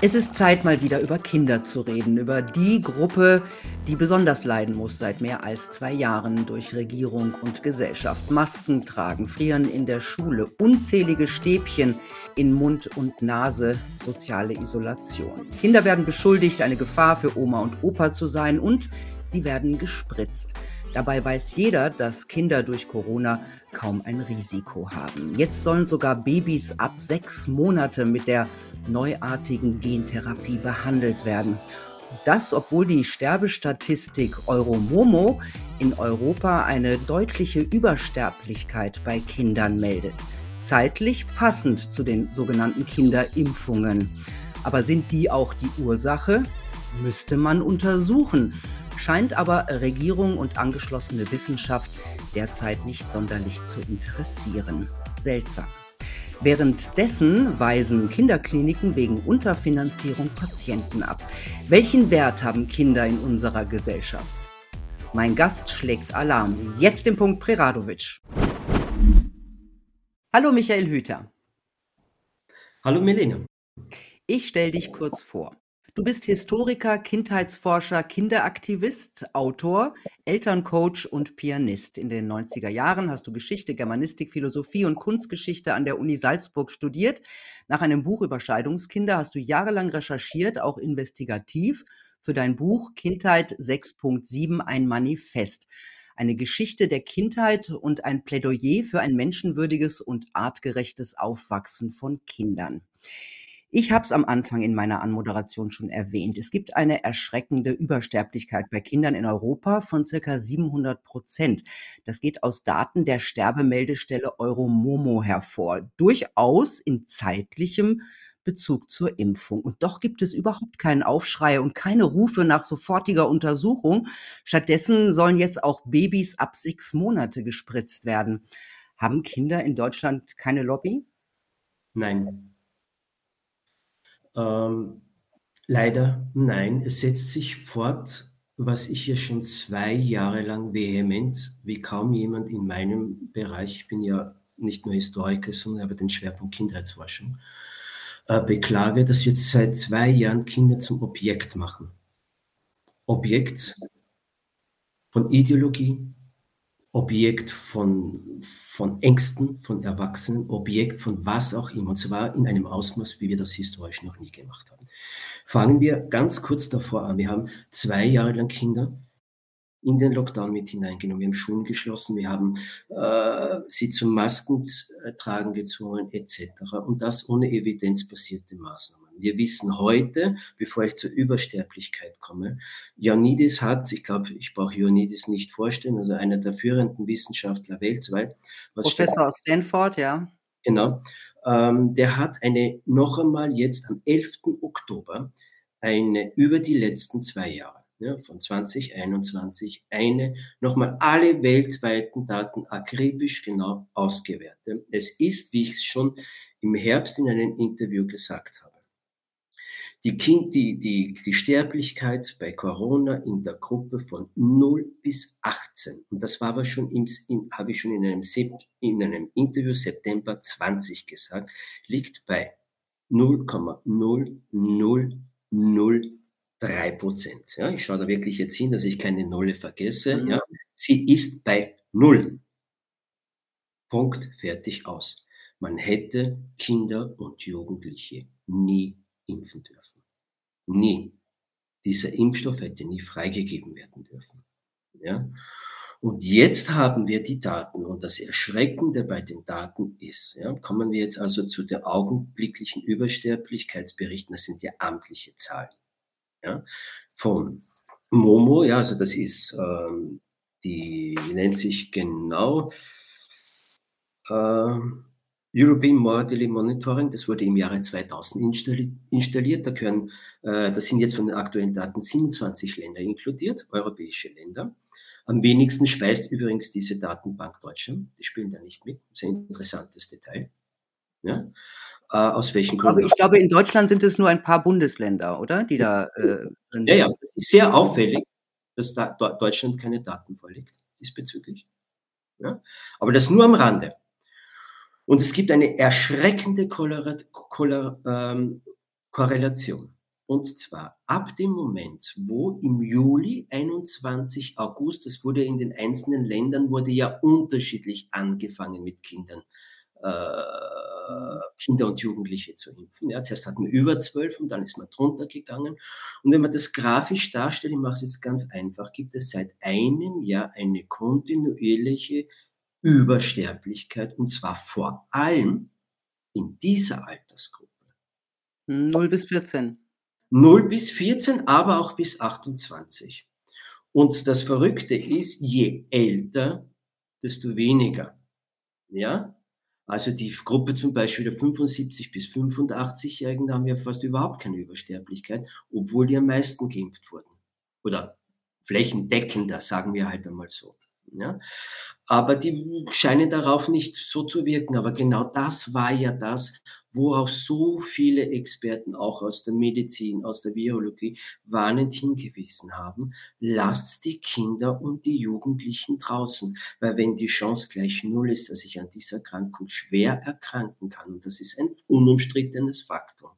Es ist Zeit, mal wieder über Kinder zu reden, über die Gruppe, die besonders leiden muss seit mehr als zwei Jahren durch Regierung und Gesellschaft. Masken tragen, frieren in der Schule, unzählige Stäbchen in Mund und Nase, soziale Isolation. Kinder werden beschuldigt, eine Gefahr für Oma und Opa zu sein und sie werden gespritzt. Dabei weiß jeder, dass Kinder durch Corona kaum ein Risiko haben. Jetzt sollen sogar Babys ab sechs Monate mit der neuartigen Gentherapie behandelt werden. Das, obwohl die Sterbestatistik Euromomo in Europa eine deutliche Übersterblichkeit bei Kindern meldet. Zeitlich passend zu den sogenannten Kinderimpfungen. Aber sind die auch die Ursache? Müsste man untersuchen. Scheint aber Regierung und angeschlossene Wissenschaft derzeit nicht sonderlich zu interessieren. Seltsam. Währenddessen weisen Kinderkliniken wegen Unterfinanzierung Patienten ab. Welchen Wert haben Kinder in unserer Gesellschaft? Mein Gast schlägt Alarm. Jetzt im Punkt Preradovic. Hallo Michael Hüter. Hallo Melina. Ich stelle dich kurz vor. Du bist Historiker, Kindheitsforscher, Kinderaktivist, Autor, Elterncoach und Pianist. In den 90er Jahren hast du Geschichte, Germanistik, Philosophie und Kunstgeschichte an der Uni Salzburg studiert. Nach einem Buch über Scheidungskinder hast du jahrelang recherchiert, auch investigativ, für dein Buch Kindheit 6.7 ein Manifest. Eine Geschichte der Kindheit und ein Plädoyer für ein menschenwürdiges und artgerechtes Aufwachsen von Kindern. Ich habe es am Anfang in meiner Anmoderation schon erwähnt. Es gibt eine erschreckende Übersterblichkeit bei Kindern in Europa von circa 700 Prozent. Das geht aus Daten der Sterbemeldestelle Euromomo hervor. Durchaus in zeitlichem Bezug zur Impfung. Und doch gibt es überhaupt keinen Aufschrei und keine Rufe nach sofortiger Untersuchung. Stattdessen sollen jetzt auch Babys ab sechs Monate gespritzt werden. Haben Kinder in Deutschland keine Lobby? Nein. Ähm, leider nein. Es setzt sich fort, was ich ja schon zwei Jahre lang vehement, wie kaum jemand in meinem Bereich, ich bin ja nicht nur Historiker, sondern habe den Schwerpunkt Kindheitsforschung, äh, beklage, dass wir seit zwei Jahren Kinder zum Objekt machen. Objekt von Ideologie, Objekt von, von Ängsten, von Erwachsenen, Objekt von was auch immer, und zwar in einem Ausmaß, wie wir das historisch noch nie gemacht haben. Fangen wir ganz kurz davor an. Wir haben zwei Jahre lang Kinder in den Lockdown mit hineingenommen. Wir haben Schulen geschlossen, wir haben äh, sie zum Maskentragen gezwungen, etc. Und das ohne evidenzbasierte Maßnahmen. Wir wissen heute, bevor ich zur Übersterblichkeit komme, Ioannidis hat, ich glaube, ich brauche Ioannidis nicht vorstellen, also einer der führenden Wissenschaftler weltweit. Professor aus Stanford, ja. Genau. Ähm, der hat eine, noch einmal jetzt am 11. Oktober, eine über die letzten zwei Jahre, ja, von 2021, eine, nochmal alle weltweiten Daten akribisch genau ausgewertet. Es ist, wie ich es schon im Herbst in einem Interview gesagt habe, die, kind, die, die, die Sterblichkeit bei Corona in der Gruppe von 0 bis 18, und das war aber schon, im, in, habe ich schon in einem, in einem Interview September 20 gesagt, liegt bei 0,0003 Prozent. Ja, ich schaue da wirklich jetzt hin, dass ich keine Nolle vergesse. Mhm. Ja, sie ist bei 0. Punkt, fertig aus. Man hätte Kinder und Jugendliche nie impfen dürfen. Nie. Dieser Impfstoff hätte nie freigegeben werden dürfen. Ja? Und jetzt haben wir die Daten und das Erschreckende bei den Daten ist, ja, kommen wir jetzt also zu den augenblicklichen Übersterblichkeitsberichten, das sind ja amtliche Zahlen. Ja, von Momo, ja, also das ist, ähm, die nennt sich genau, ähm, European Mortality Monitoring, das wurde im Jahre 2000 installiert. Da, können, äh, das sind jetzt von den aktuellen Daten 27 Länder inkludiert, europäische Länder. Am wenigsten speist übrigens diese Datenbank Deutschland. Die spielen da nicht mit. Sehr interessantes Detail. Ja? Äh, aus welchen Gründen? ich glaube, in Deutschland sind es nur ein paar Bundesländer, oder? Die da äh, Ja, ja, das ist sehr auffällig, dass da Deutschland keine Daten vorlegt diesbezüglich. Ja? Aber das nur am Rande. Und es gibt eine erschreckende ähm, Korrelation. Und zwar ab dem Moment, wo im Juli 21 August, das wurde in den einzelnen Ländern, wurde ja unterschiedlich angefangen mit Kindern, äh, Kinder und Jugendliche zu impfen. Ja, zuerst hatten wir über zwölf und dann ist man drunter gegangen. Und wenn man das grafisch darstellt, ich mache es jetzt ganz einfach, gibt es seit einem Jahr eine kontinuierliche Übersterblichkeit und zwar vor allem in dieser Altersgruppe. 0 bis 14. 0 bis 14, aber auch bis 28. Und das Verrückte ist, je älter, desto weniger. Ja? Also die Gruppe zum Beispiel der 75 bis 85-Jährigen, da haben wir fast überhaupt keine Übersterblichkeit, obwohl die am meisten geimpft wurden. Oder flächendeckender, sagen wir halt einmal so. Ja? Aber die scheinen darauf nicht so zu wirken. Aber genau das war ja das, worauf so viele Experten auch aus der Medizin, aus der Virologie warnend hingewiesen haben. Lasst die Kinder und die Jugendlichen draußen, weil wenn die Chance gleich null ist, dass ich an dieser Krankung schwer erkranken kann, und das ist ein unumstrittenes Faktum,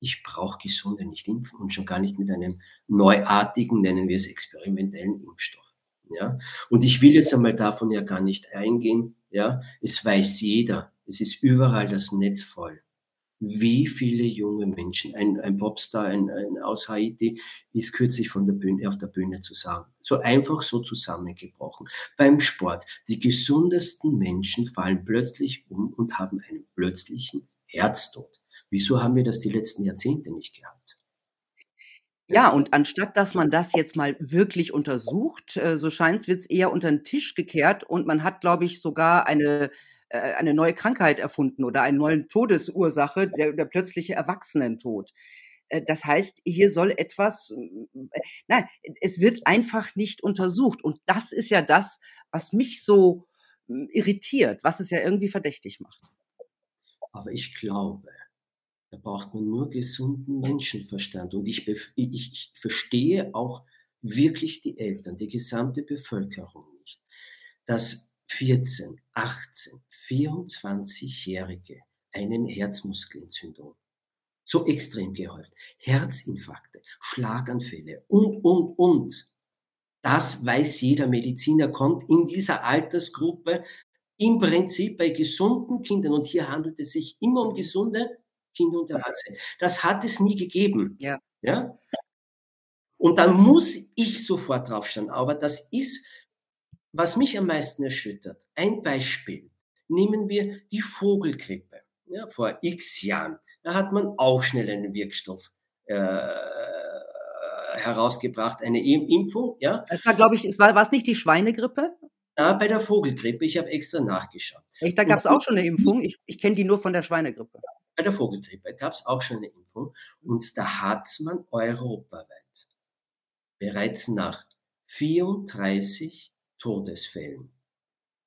ich brauche Gesunde nicht impfen und schon gar nicht mit einem neuartigen, nennen wir es experimentellen Impfstoff. Ja? Und ich will jetzt einmal davon ja gar nicht eingehen. Ja? Es weiß jeder, es ist überall das Netz voll. Wie viele junge Menschen, ein, ein Popstar ein, ein, aus Haiti ist kürzlich von der Bühne, auf der Bühne zu sagen. So einfach so zusammengebrochen. Beim Sport. Die gesundesten Menschen fallen plötzlich um und haben einen plötzlichen Herztod. Wieso haben wir das die letzten Jahrzehnte nicht gehabt? Ja, und anstatt dass man das jetzt mal wirklich untersucht, äh, so scheint's, wird's eher unter den Tisch gekehrt und man hat, glaube ich, sogar eine äh, eine neue Krankheit erfunden oder eine neue Todesursache, der der plötzliche Erwachsenentod. Äh, das heißt, hier soll etwas nein, es wird einfach nicht untersucht und das ist ja das, was mich so, hm, irritiert, was es ja irgendwie verdächtig macht. Aber ich glaube da braucht man nur gesunden Menschenverstand. Und ich, ich, verstehe auch wirklich die Eltern, die gesamte Bevölkerung nicht, dass 14, 18, 24-Jährige einen Herzmuskelentzündung so extrem gehäuft, Herzinfarkte, Schlaganfälle und, und, und. Das weiß jeder Mediziner, kommt in dieser Altersgruppe im Prinzip bei gesunden Kindern, und hier handelt es sich immer um gesunde Kinder und Erwachsene. Das hat es nie gegeben. Ja. ja? Und dann muss ich sofort draufstehen. Aber das ist, was mich am meisten erschüttert. Ein Beispiel. Nehmen wir die Vogelgrippe. Ja, vor x Jahren. Da hat man auch schnell einen Wirkstoff äh, herausgebracht, eine Impfung. Ja. Es war, glaube ich, es war, war es nicht die Schweinegrippe? Ja, bei der Vogelgrippe. Ich habe extra nachgeschaut. Echt, da gab es auch schon eine Impfung. Ich, ich kenne die nur von der Schweinegrippe bei der Vogelgrippe gab es auch schon eine Impfung und da hat man europaweit bereits nach 34 Todesfällen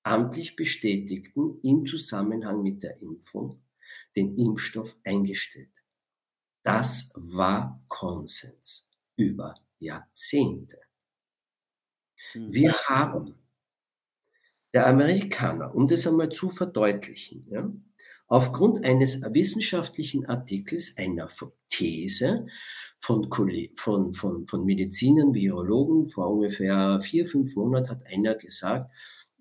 amtlich bestätigten im Zusammenhang mit der Impfung den Impfstoff eingestellt. Das war Konsens über Jahrzehnte. Hm. Wir haben der Amerikaner, um das einmal zu verdeutlichen, ja, aufgrund eines wissenschaftlichen Artikels, einer These von, von, von, von Medizinern, Virologen, vor ungefähr vier, fünf Monaten hat einer gesagt,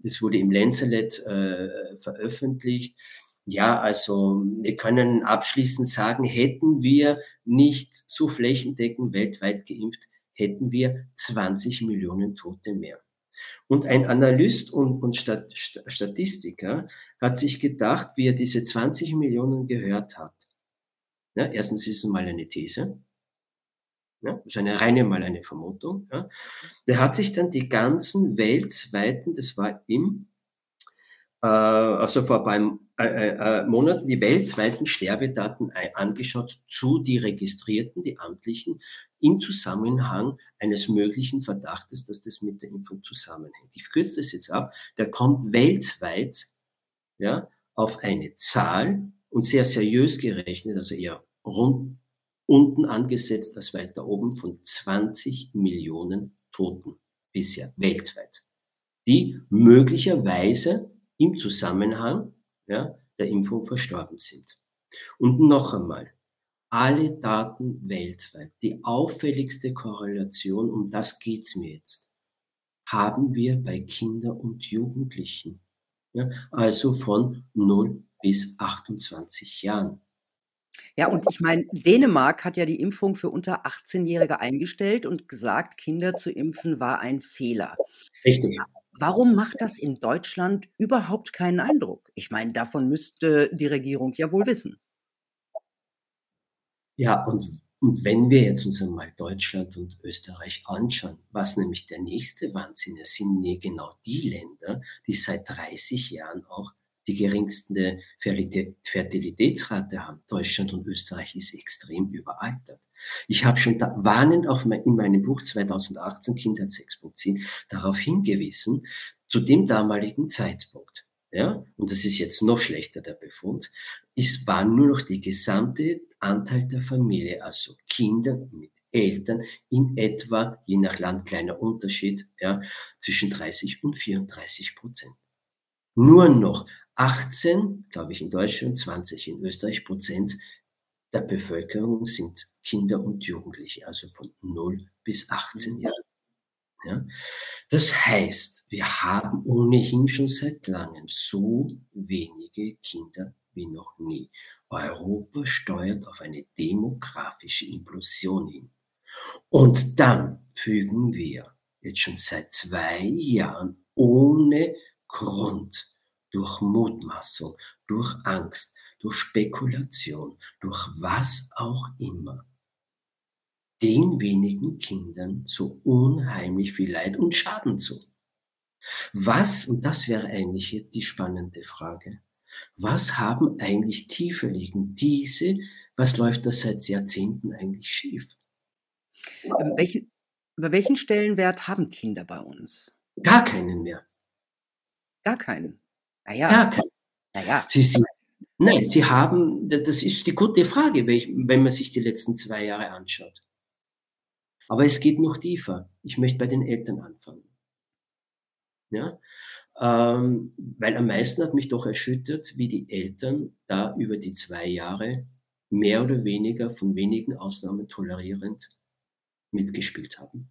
es wurde im Lancelet äh, veröffentlicht, ja, also wir können abschließend sagen, hätten wir nicht so flächendeckend weltweit geimpft, hätten wir 20 Millionen Tote mehr. Und ein Analyst und, und Stat, Statistiker hat sich gedacht, wie er diese 20 Millionen gehört hat. Ja, erstens ist es mal eine These. Ja, ist eine reine mal eine Vermutung. Ja. Der hat sich dann die ganzen weltweiten, das war im, äh, also vor paar äh, äh, Monaten, die weltweiten Sterbedaten angeschaut zu die registrierten, die amtlichen, im Zusammenhang eines möglichen Verdachtes, dass das mit der Impfung zusammenhängt. Ich kürze das jetzt ab. Der kommt weltweit ja, auf eine Zahl und sehr seriös gerechnet, also eher rund unten angesetzt als weiter oben von 20 Millionen Toten bisher weltweit, die möglicherweise im Zusammenhang ja, der Impfung verstorben sind. Und noch einmal, alle Daten weltweit, die auffälligste Korrelation, um das geht's mir jetzt, haben wir bei Kinder und Jugendlichen. Ja, also von 0 bis 28 Jahren. Ja, und ich meine, Dänemark hat ja die Impfung für unter 18-Jährige eingestellt und gesagt, Kinder zu impfen war ein Fehler. Richtig. Warum macht das in Deutschland überhaupt keinen Eindruck? Ich meine, davon müsste die Regierung ja wohl wissen. Ja, und, und wenn wir jetzt uns einmal Deutschland und Österreich anschauen, was nämlich der nächste Wahnsinn ist, sind genau die Länder, die seit 30 Jahren auch die geringste Fertilitätsrate haben. Deutschland und Österreich ist extrem überaltert. Ich habe schon da warnend auf mein, in meinem Buch 2018 Kindheit 6.10 darauf hingewiesen, zu dem damaligen Zeitpunkt, ja, und das ist jetzt noch schlechter der Befund, es war nur noch die gesamte Anteil der Familie, also Kinder mit Eltern in etwa, je nach Land kleiner Unterschied, ja, zwischen 30 und 34 Prozent. Nur noch 18, glaube ich, in Deutschland, 20 in Österreich Prozent der Bevölkerung sind Kinder und Jugendliche, also von 0 bis 18 Jahren. Ja? Das heißt, wir haben ohnehin schon seit langem so wenige Kinder wie noch nie. Europa steuert auf eine demografische Implosion hin. Und dann fügen wir jetzt schon seit zwei Jahren ohne Grund durch Mutmaßung, durch Angst, durch Spekulation, durch was auch immer, den wenigen Kindern so unheimlich viel Leid und Schaden zu. Was, und das wäre eigentlich jetzt die spannende Frage, was haben eigentlich tiefer liegen diese, was läuft da seit Jahrzehnten eigentlich schief? Ähm, welchen, über welchen Stellenwert haben Kinder bei uns? Gar keinen mehr. Gar keinen. Na ja. Gar keinen. Na ja. Sie sind, nein, sie haben, das ist die gute Frage, wenn man sich die letzten zwei Jahre anschaut. Aber es geht noch tiefer. Ich möchte bei den Eltern anfangen. Ja? Ähm, weil am meisten hat mich doch erschüttert, wie die Eltern da über die zwei Jahre mehr oder weniger von wenigen Ausnahmen tolerierend mitgespielt haben.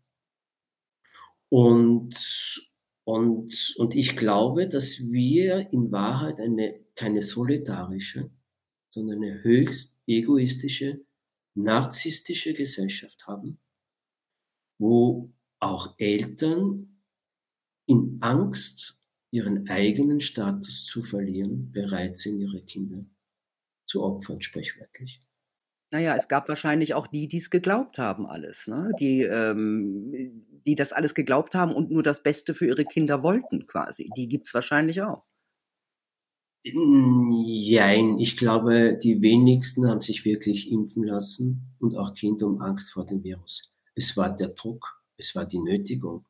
Und, und, und ich glaube, dass wir in Wahrheit eine, keine solidarische, sondern eine höchst egoistische, narzisstische Gesellschaft haben, wo auch Eltern in Angst ihren eigenen Status zu verlieren, bereit sind, ihre Kinder zu opfern, sprichwörtlich. Naja, es gab wahrscheinlich auch die, die es geglaubt haben alles, ne? Die, ähm, die das alles geglaubt haben und nur das Beste für ihre Kinder wollten quasi. Die gibt es wahrscheinlich auch. Jein, ich glaube, die wenigsten haben sich wirklich impfen lassen und auch Kinder um Angst vor dem Virus. Es war der Druck, es war die Nötigung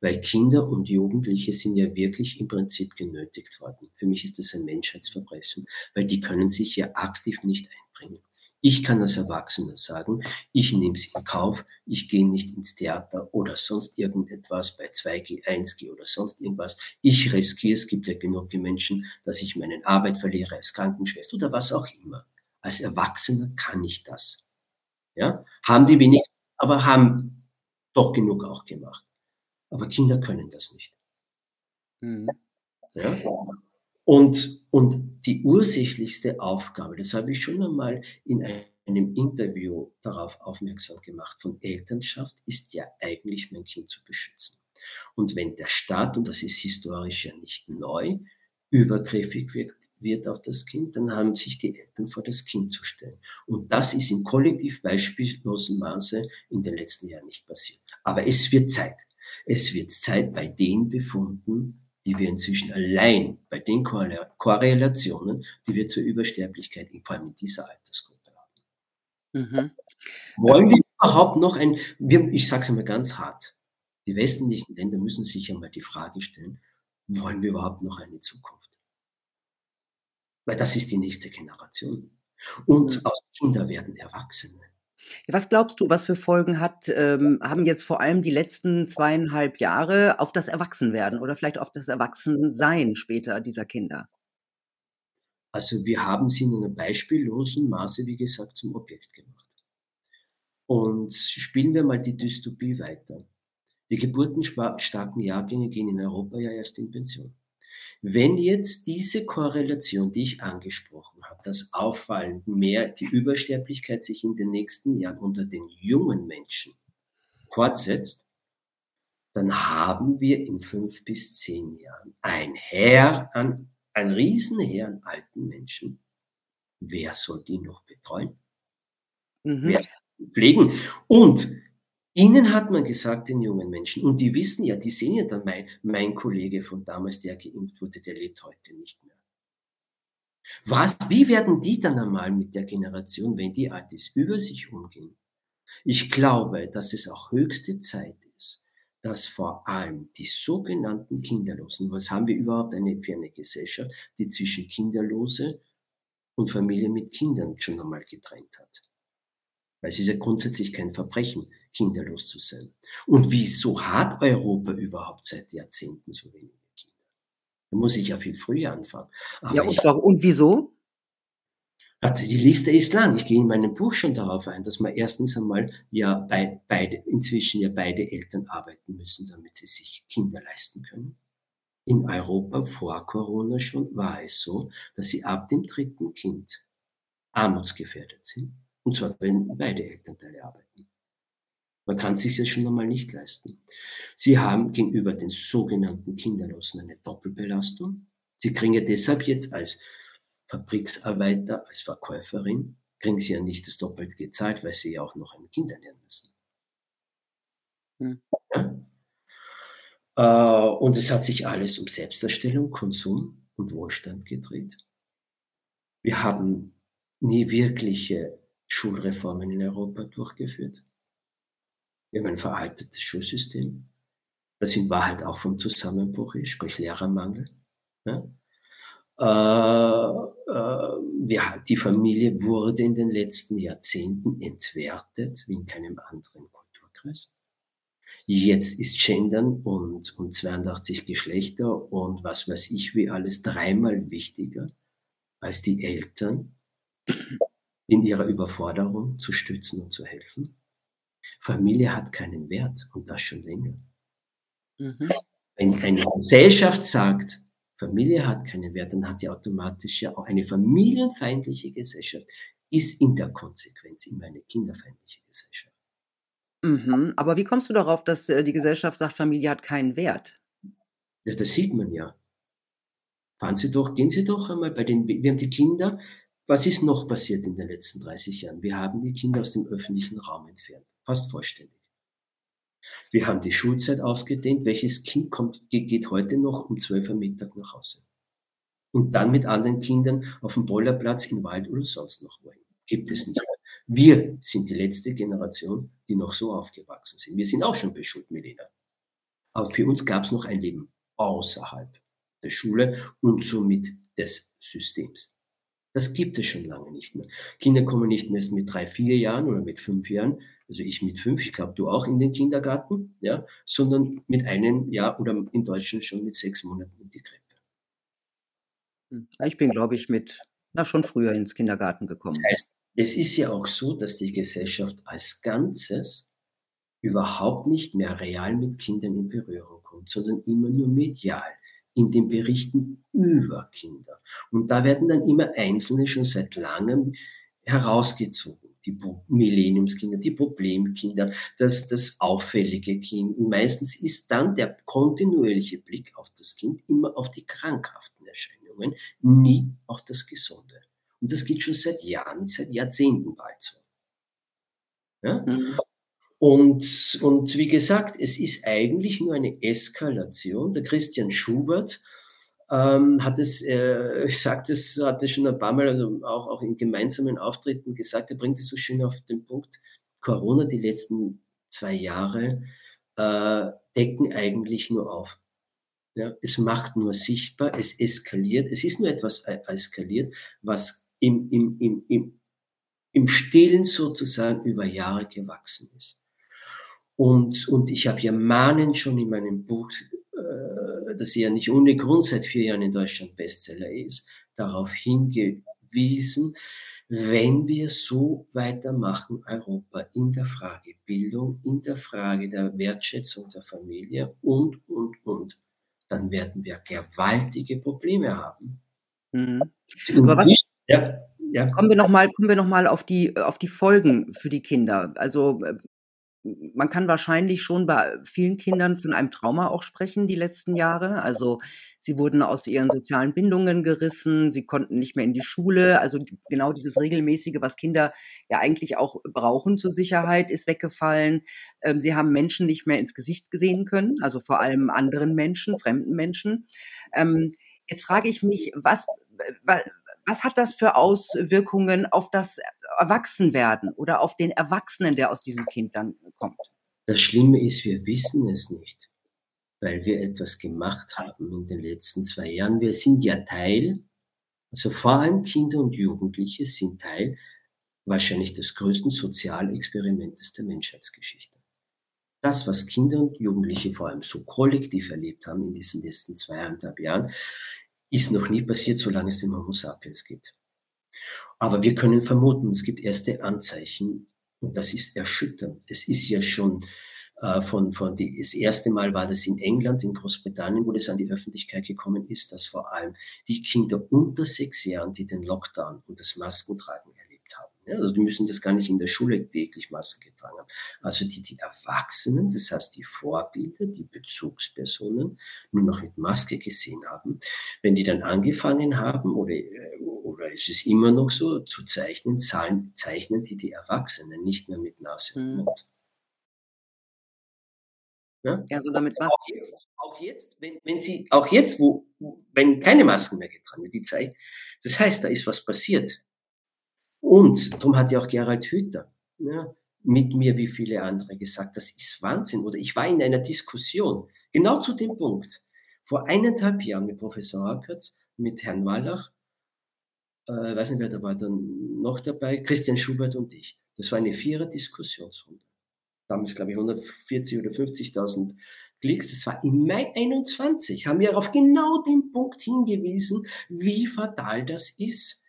weil Kinder und Jugendliche sind ja wirklich im Prinzip genötigt worden. Für mich ist das ein Menschheitsverbrechen, weil die können sich ja aktiv nicht einbringen. Ich kann als Erwachsener sagen, ich nehme es in Kauf, ich gehe nicht ins Theater oder sonst irgendetwas bei 2G, 1G oder sonst irgendwas. Ich riskiere, es gibt ja genug Menschen, dass ich meine Arbeit verliere als Krankenschwester oder was auch immer. Als Erwachsener kann ich das. Ja, haben die wenigsten, aber haben doch genug auch gemacht. Aber Kinder können das nicht. Mhm. Ja? Und, und die ursächlichste Aufgabe, das habe ich schon einmal in einem Interview darauf aufmerksam gemacht, von Elternschaft ist ja eigentlich mein Kind zu beschützen. Und wenn der Staat, und das ist historisch ja nicht neu, übergriffig wird, wird auf das Kind, dann haben sich die Eltern vor das Kind zu stellen. Und das ist im kollektiv beispiellosem Maße in den letzten Jahren nicht passiert. Aber es wird Zeit. Es wird Zeit bei den Befunden, die wir inzwischen allein bei den Korrelationen, die wir zur Übersterblichkeit, vor allem in dieser Altersgruppe haben. Mhm. Wollen wir überhaupt noch ein, ich sage es einmal ganz hart, die westlichen Länder müssen sich einmal die Frage stellen, wollen wir überhaupt noch eine Zukunft? Weil das ist die nächste Generation. Und mhm. aus Kindern werden Erwachsene. Was glaubst du, was für Folgen hat ähm, haben jetzt vor allem die letzten zweieinhalb Jahre auf das Erwachsenwerden oder vielleicht auf das Erwachsensein später dieser Kinder? Also wir haben sie in einem beispiellosen Maße, wie gesagt, zum Objekt gemacht. Und spielen wir mal die Dystopie weiter. Die geburtenstarken Jahrgänge gehen in Europa ja erst in Pension. Wenn jetzt diese Korrelation, die ich angesprochen habe, das auffallend mehr die Übersterblichkeit sich in den nächsten Jahren unter den jungen Menschen fortsetzt, dann haben wir in fünf bis zehn Jahren ein Heer an, ein Riesenheer an alten Menschen. Wer soll die noch betreuen? Mhm. Wer pflegen? Und ihnen hat man gesagt, den jungen Menschen, und die wissen ja, die sehen ja dann, mein, mein Kollege von damals, der geimpft wurde, der lebt heute nicht mehr. Was, wie werden die dann einmal mit der Generation, wenn die alt ist, über sich umgehen? Ich glaube, dass es auch höchste Zeit ist, dass vor allem die sogenannten Kinderlosen, was haben wir überhaupt eine, für eine Gesellschaft, die zwischen Kinderlose und Familie mit Kindern schon einmal getrennt hat? Weil es ist ja grundsätzlich kein Verbrechen, kinderlos zu sein. Und wieso hat Europa überhaupt seit Jahrzehnten so wenige Kinder? Da muss ich ja viel früher anfangen. Aber ja, und, ich, und wieso? Die Liste ist lang. Ich gehe in meinem Buch schon darauf ein, dass man erstens einmal ja bei, beide, inzwischen ja beide Eltern arbeiten müssen, damit sie sich Kinder leisten können. In Europa vor Corona schon war es so, dass sie ab dem dritten Kind armutsgefährdet sind. Und zwar, wenn beide Elternteile arbeiten. Man kann sich das schon einmal nicht leisten. Sie haben gegenüber den sogenannten Kinderlosen eine Doppelbelastung. Sie kriegen ja deshalb jetzt als Fabriksarbeiter, als Verkäuferin, kriegen sie ja nicht das Doppelte gezahlt, weil sie ja auch noch ein Kind ernähren müssen. Hm. Ja? Äh, und es hat sich alles um Selbsterstellung, Konsum und Wohlstand gedreht. Wir haben nie wirkliche Schulreformen in Europa durchgeführt. Wir haben ein veraltetes Schulsystem, das in Wahrheit auch vom Zusammenbruch ist, sprich Lehrermangel. Ja? Äh, äh, die Familie wurde in den letzten Jahrzehnten entwertet wie in keinem anderen Kulturkreis. Jetzt ist Gendern und, und 82 Geschlechter und was weiß ich wie alles dreimal wichtiger als die Eltern in ihrer Überforderung zu stützen und zu helfen. Familie hat keinen Wert und das schon länger. Mhm. Wenn eine Gesellschaft sagt, Familie hat keinen Wert, dann hat die automatisch ja auch eine familienfeindliche Gesellschaft, ist in der Konsequenz immer eine kinderfeindliche Gesellschaft. Mhm. Aber wie kommst du darauf, dass äh, die Gesellschaft sagt, Familie hat keinen Wert? Ja, das sieht man ja. Fahren Sie doch, gehen Sie doch einmal bei den, wir haben die Kinder was ist noch passiert in den letzten 30 Jahren? Wir haben die Kinder aus dem öffentlichen Raum entfernt, fast vollständig. Wir haben die Schulzeit ausgedehnt. Welches Kind kommt, geht heute noch um 12 Uhr Mittag nach Hause? Und dann mit anderen Kindern auf dem Bollerplatz in Wald oder sonst noch wohin. Gibt es nicht. Wir sind die letzte Generation, die noch so aufgewachsen sind. Wir sind auch schon beschult, Melina. Aber für uns gab es noch ein Leben außerhalb der Schule und somit des Systems. Das gibt es schon lange nicht mehr. Kinder kommen nicht mehr erst mit drei, vier Jahren oder mit fünf Jahren, also ich mit fünf, ich glaube du auch in den Kindergarten, ja, sondern mit einem Jahr oder in Deutschland schon mit sechs Monaten in die Krippe. Hm, ich bin, glaube ich, mit, na, schon früher ins Kindergarten gekommen. Das heißt, es ist ja auch so, dass die Gesellschaft als Ganzes überhaupt nicht mehr real mit Kindern in Berührung kommt, sondern immer nur medial in den Berichten über Kinder. Und da werden dann immer Einzelne schon seit langem herausgezogen. Die Millenniumskinder, die Problemkinder, das, das auffällige Kind. Und meistens ist dann der kontinuierliche Blick auf das Kind immer auf die krankhaften Erscheinungen, nie auf das Gesunde. Und das geht schon seit Jahren, seit Jahrzehnten bald so. Ja? Mhm. Und, und wie gesagt, es ist eigentlich nur eine Eskalation. Der Christian Schubert ähm, hat es, äh, ich sagte es, hat es schon ein paar Mal, also auch, auch in gemeinsamen Auftritten gesagt, er bringt es so schön auf den Punkt. Corona, die letzten zwei Jahre, äh, decken eigentlich nur auf. Ja, es macht nur sichtbar, es eskaliert, es ist nur etwas äh, eskaliert, was im, im, im, im, im Stillen sozusagen über Jahre gewachsen ist. Und, und ich habe ja mahnend schon in meinem Buch, dass er ja nicht ohne Grund seit vier Jahren in Deutschland Bestseller ist, darauf hingewiesen, wenn wir so weitermachen, Europa, in der Frage Bildung, in der Frage der Wertschätzung der Familie und, und, und, dann werden wir gewaltige Probleme haben. Mhm. Aber was, ja, ja. Kommen wir nochmal noch auf, die, auf die Folgen für die Kinder. Also äh, man kann wahrscheinlich schon bei vielen Kindern von einem Trauma auch sprechen, die letzten Jahre. Also sie wurden aus ihren sozialen Bindungen gerissen, sie konnten nicht mehr in die Schule. Also genau dieses regelmäßige, was Kinder ja eigentlich auch brauchen zur Sicherheit, ist weggefallen. Ähm, sie haben Menschen nicht mehr ins Gesicht gesehen können, also vor allem anderen Menschen, fremden Menschen. Ähm, jetzt frage ich mich, was, was hat das für Auswirkungen auf das Erwachsenwerden oder auf den Erwachsenen, der aus diesem Kind dann kommt? Das Schlimme ist, wir wissen es nicht, weil wir etwas gemacht haben in den letzten zwei Jahren. Wir sind ja Teil, also vor allem Kinder und Jugendliche sind Teil wahrscheinlich des größten Sozialexperimentes der Menschheitsgeschichte. Das, was Kinder und Jugendliche vor allem so kollektiv erlebt haben in diesen letzten zweieinhalb Jahren, ist noch nie passiert, solange es den Homo sapiens gibt. Aber wir können vermuten, es gibt erste Anzeichen und das ist erschütternd. Es ist ja schon äh, von, von die, das erste Mal war das in England, in Großbritannien, wo das an die Öffentlichkeit gekommen ist, dass vor allem die Kinder unter sechs Jahren, die den Lockdown und das Maskentragen ja, also die müssen das gar nicht in der Schule täglich Masken getragen haben. Also die, die Erwachsenen, das heißt die Vorbilder, die Bezugspersonen, nur noch mit Maske gesehen haben, wenn die dann angefangen haben oder, oder ist es immer noch so zu zeichnen, zahlen, zeichnen die die Erwachsenen nicht mehr mit Nase und mhm. Mund. Ja, ja so damit Masken. Auch jetzt, auch jetzt, wenn, wenn sie, auch jetzt, wo, wenn keine Masken mehr getragen werden, die Zeit, das heißt, da ist was passiert. Und darum hat ja auch Gerald Hüther ja, mit mir wie viele andere gesagt, das ist Wahnsinn. Oder ich war in einer Diskussion, genau zu dem Punkt, vor eineinhalb Jahren mit Professor Hackertz, mit Herrn Wallach, äh, weiß nicht, wer da war dann noch dabei, Christian Schubert und ich. Das war eine Vierer-Diskussionsrunde. Damals, glaube ich, 140 oder 50.000 Klicks. Das war im Mai 21. Haben wir auf genau den Punkt hingewiesen, wie fatal das ist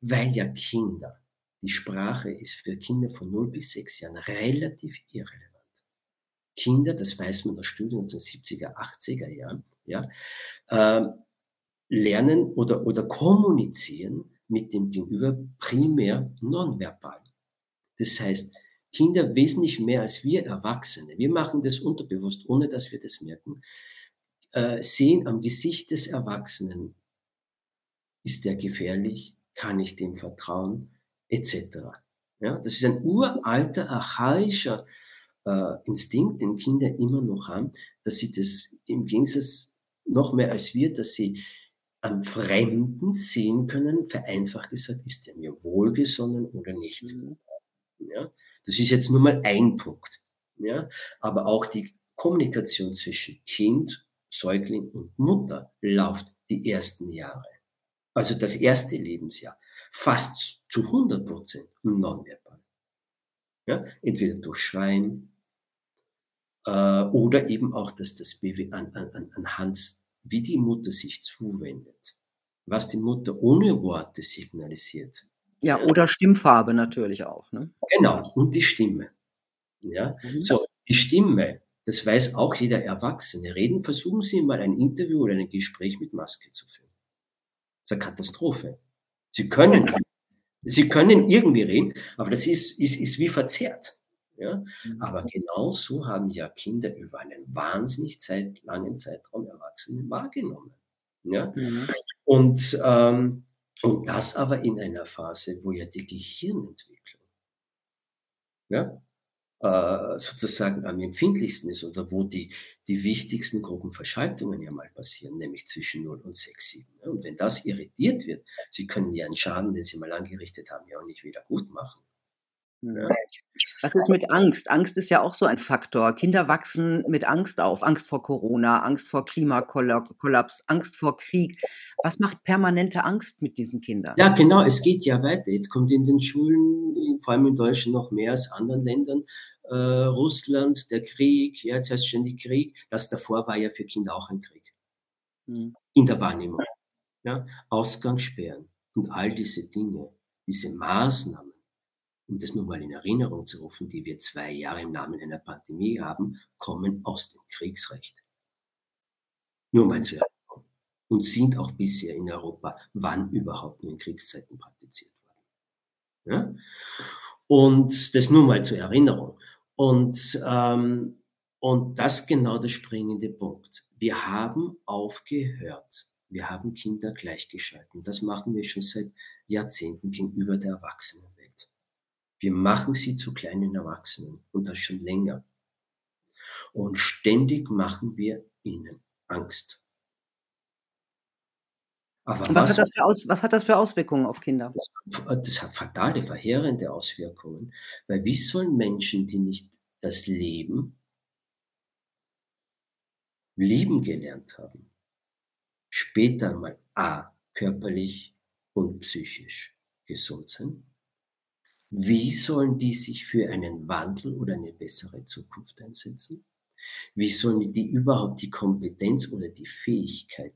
weil ja Kinder, die Sprache ist für Kinder von 0 bis 6 Jahren relativ irrelevant. Kinder, das weiß man aus Studien aus den 70er, 80er Jahren, ja, äh, lernen oder, oder kommunizieren mit dem Gegenüber primär nonverbal. Das heißt, Kinder wesentlich mehr als wir Erwachsene, wir machen das unterbewusst, ohne dass wir das merken, äh, sehen am Gesicht des Erwachsenen, ist der gefährlich, kann ich dem vertrauen, etc. Ja, das ist ein uralter, archaischer äh, Instinkt, den Kinder immer noch haben, dass sie das im Gegensatz noch mehr als wir, dass sie am Fremden sehen können, vereinfacht gesagt, ist er mir wohlgesonnen oder nicht. Mhm. Ja, das ist jetzt nur mal ein Punkt. Ja, aber auch die Kommunikation zwischen Kind, Säugling und Mutter läuft die ersten Jahre also das erste Lebensjahr, fast zu 100 Prozent nonverbal. Ja, entweder durch Schreien äh, oder eben auch, dass das Baby an, an, anhand, wie die Mutter sich zuwendet, was die Mutter ohne Worte signalisiert. Ja, oder Stimmfarbe natürlich auch. Ne? Genau, und die Stimme. Ja, mhm. so, die Stimme, das weiß auch jeder Erwachsene. Reden, versuchen Sie mal ein Interview oder ein Gespräch mit Maske zu führen. Das ist eine Katastrophe. Sie können, sie können irgendwie reden, aber das ist, ist, ist wie verzerrt. Ja? Mhm. Aber genau so haben ja Kinder über einen wahnsinnig Zeit, langen Zeitraum Erwachsene wahrgenommen. Ja? Mhm. Und, ähm, und das aber in einer Phase, wo ja die Gehirnentwicklung ja, äh, sozusagen am empfindlichsten ist oder wo die, die wichtigsten Gruppenverschaltungen ja mal passieren, nämlich zwischen 0 und 6, 7. Und wenn das irritiert wird, Sie können ja einen Schaden, den Sie mal angerichtet haben, ja auch nicht wieder gut machen. Ja. Was ist mit Angst? Angst ist ja auch so ein Faktor. Kinder wachsen mit Angst auf. Angst vor Corona, Angst vor Klimakollaps, Angst vor Krieg. Was macht permanente Angst mit diesen Kindern? Ja, genau. Es geht ja weiter. Jetzt kommt in den Schulen, vor allem in Deutschland noch mehr als anderen Ländern, äh, Russland, der Krieg. Ja, jetzt heißt ständig Krieg. Das davor war ja für Kinder auch ein Krieg. Hm. In der Wahrnehmung. ja, Ausgangssperren und all diese Dinge, diese Maßnahmen, um das nur mal in Erinnerung zu rufen, die wir zwei Jahre im Namen einer Pandemie haben, kommen aus dem Kriegsrecht. Nur mal zu Erinnerung. Und sind auch bisher in Europa, wann überhaupt nur in Kriegszeiten praktiziert worden. Ja? Und das nur mal zur Erinnerung. Und, ähm, und das genau der springende Punkt. Wir haben aufgehört, wir haben Kinder gleichgeschalten. Das machen wir schon seit Jahrzehnten gegenüber der Erwachsenenwelt. Wir machen sie zu kleinen Erwachsenen und das schon länger. Und ständig machen wir ihnen Angst. Was, was, hat das für Aus, was hat das für Auswirkungen auf Kinder? Das, das hat fatale, verheerende Auswirkungen. Weil wie sollen Menschen, die nicht das Leben lieben gelernt haben, später mal A, körperlich und psychisch gesund sein? Wie sollen die sich für einen Wandel oder eine bessere Zukunft einsetzen? Wie sollen die überhaupt die Kompetenz oder die Fähigkeit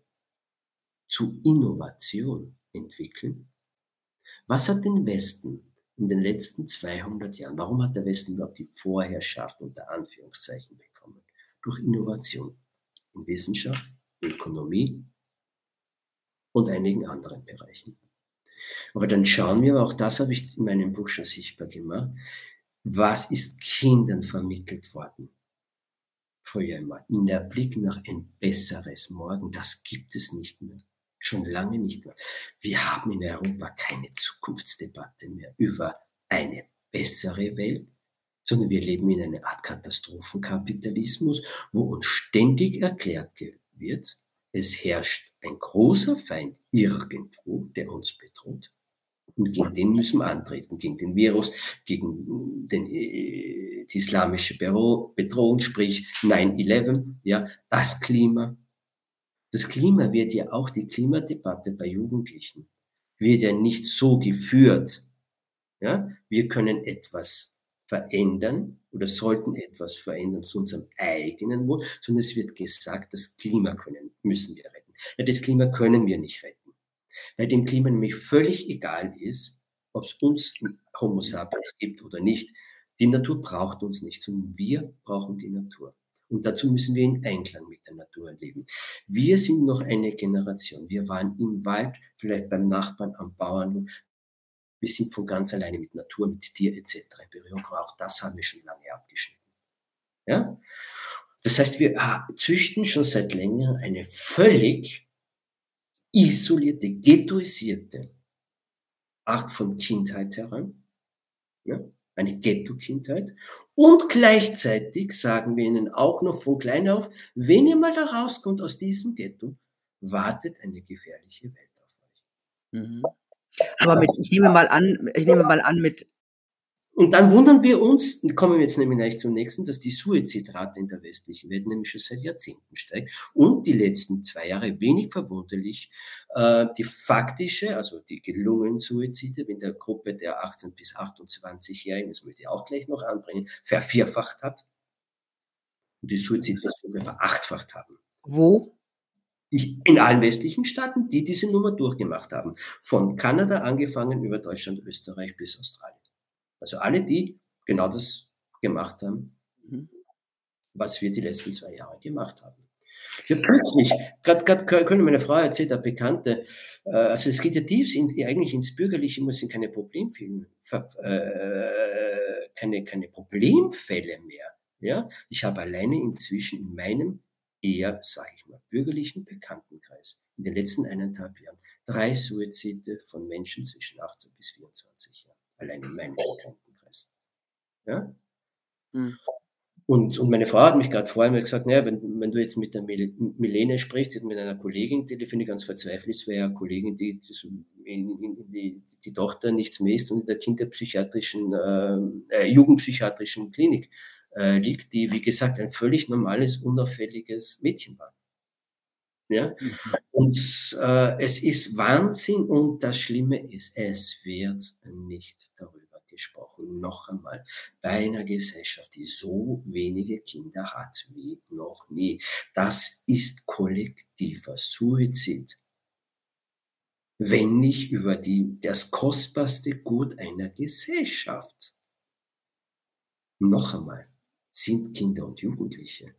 zu Innovation entwickeln? Was hat den Westen in den letzten 200 Jahren, warum hat der Westen überhaupt die Vorherrschaft unter Anführungszeichen bekommen? Durch Innovation in Wissenschaft, Ökonomie und einigen anderen Bereichen. Aber dann schauen wir, auch das habe ich in meinem Buch schon sichtbar gemacht, was ist Kindern vermittelt worden? Früher einmal. Der Blick nach ein besseres Morgen, das gibt es nicht mehr. Schon lange nicht mehr. Wir haben in Europa keine Zukunftsdebatte mehr über eine bessere Welt, sondern wir leben in einer Art Katastrophenkapitalismus, wo uns ständig erklärt wird, es herrscht ein großer Feind irgendwo, der uns bedroht. Und gegen den müssen wir antreten, gegen den Virus, gegen den, äh, die islamische Bedrohung, sprich 9-11, ja, das Klima. Das Klima wird ja auch, die Klimadebatte bei Jugendlichen, wird ja nicht so geführt, ja, wir können etwas verändern oder sollten etwas verändern zu unserem eigenen Wohl, sondern es wird gesagt, das Klima können, müssen wir retten. Ja, das Klima können wir nicht retten, weil dem Klima nämlich völlig egal ist, ob es uns Homo sapiens gibt oder nicht. Die Natur braucht uns nicht, sondern wir brauchen die Natur. Und dazu müssen wir in Einklang mit der Natur leben. Wir sind noch eine Generation. Wir waren im Wald, vielleicht beim Nachbarn am Bauernhof. Wir sind von ganz alleine mit Natur, mit Tier etc. in Berührung. Auch das haben wir schon lange abgeschnitten. Ja? Das heißt, wir züchten schon seit längerem eine völlig isolierte, ghettoisierte Art von Kindheit heran. Ja? Eine Ghetto-Kindheit. Und gleichzeitig sagen wir ihnen auch noch von klein auf, wenn ihr mal da rauskommt aus diesem Ghetto, wartet eine gefährliche Welt auf euch. Mhm. Aber mit, ich nehme mal an, ich nehme mal an, mit und dann wundern wir uns, kommen wir jetzt nämlich gleich zum nächsten, dass die Suizidrate in der westlichen Welt nämlich schon seit Jahrzehnten steigt und die letzten zwei Jahre wenig verwunderlich äh, die faktische, also die gelungenen Suizide in der Gruppe der 18 bis 28-Jährigen, das möchte ich auch gleich noch anbringen, vervierfacht hat und die Suizidversuche verachtfacht haben. Wo? in allen westlichen Staaten, die diese Nummer durchgemacht haben. Von Kanada angefangen über Deutschland, Österreich bis Australien. Also alle, die genau das gemacht haben, mhm. was wir die letzten zwei Jahre gemacht haben. Ich habe kürzlich, gerade können meine Frau erzählt, eine Bekannte, äh, also es geht ja tief ins, eigentlich ins Bürgerliche, muss sind keine Problemfälle, äh, keine, keine Problemfälle mehr. Ja? Ich habe alleine inzwischen in meinem eher, sage ich mal, bürgerlichen Bekanntenkreis in den letzten eineinhalb Jahren drei Suizide von Menschen zwischen 18 bis 24 Jahren, allein in meinem Bekanntenkreis. Ja? Mhm. Und, und meine Frau hat mich gerade vorher mal gesagt, naja, wenn, wenn du jetzt mit der Milene sprichst, mit einer Kollegin, die, die finde ich ganz verzweifelt ist, wäre eine Kollegin, die, die, die, die Tochter nichts mehr ist und in der kinderpsychiatrischen, äh, äh, jugendpsychiatrischen Klinik äh, liegt, die, wie gesagt, ein völlig normales, unauffälliges Mädchen war. Ja? Mhm. Und äh, es ist Wahnsinn und das Schlimme ist, es wird nicht darüber gesprochen. Noch einmal, bei einer Gesellschaft, die so wenige Kinder hat wie noch nie. Das ist kollektiver Suizid. wenn nicht über die, das kostbarste Gut einer Gesellschaft. Noch einmal, sind Kinder und Jugendliche.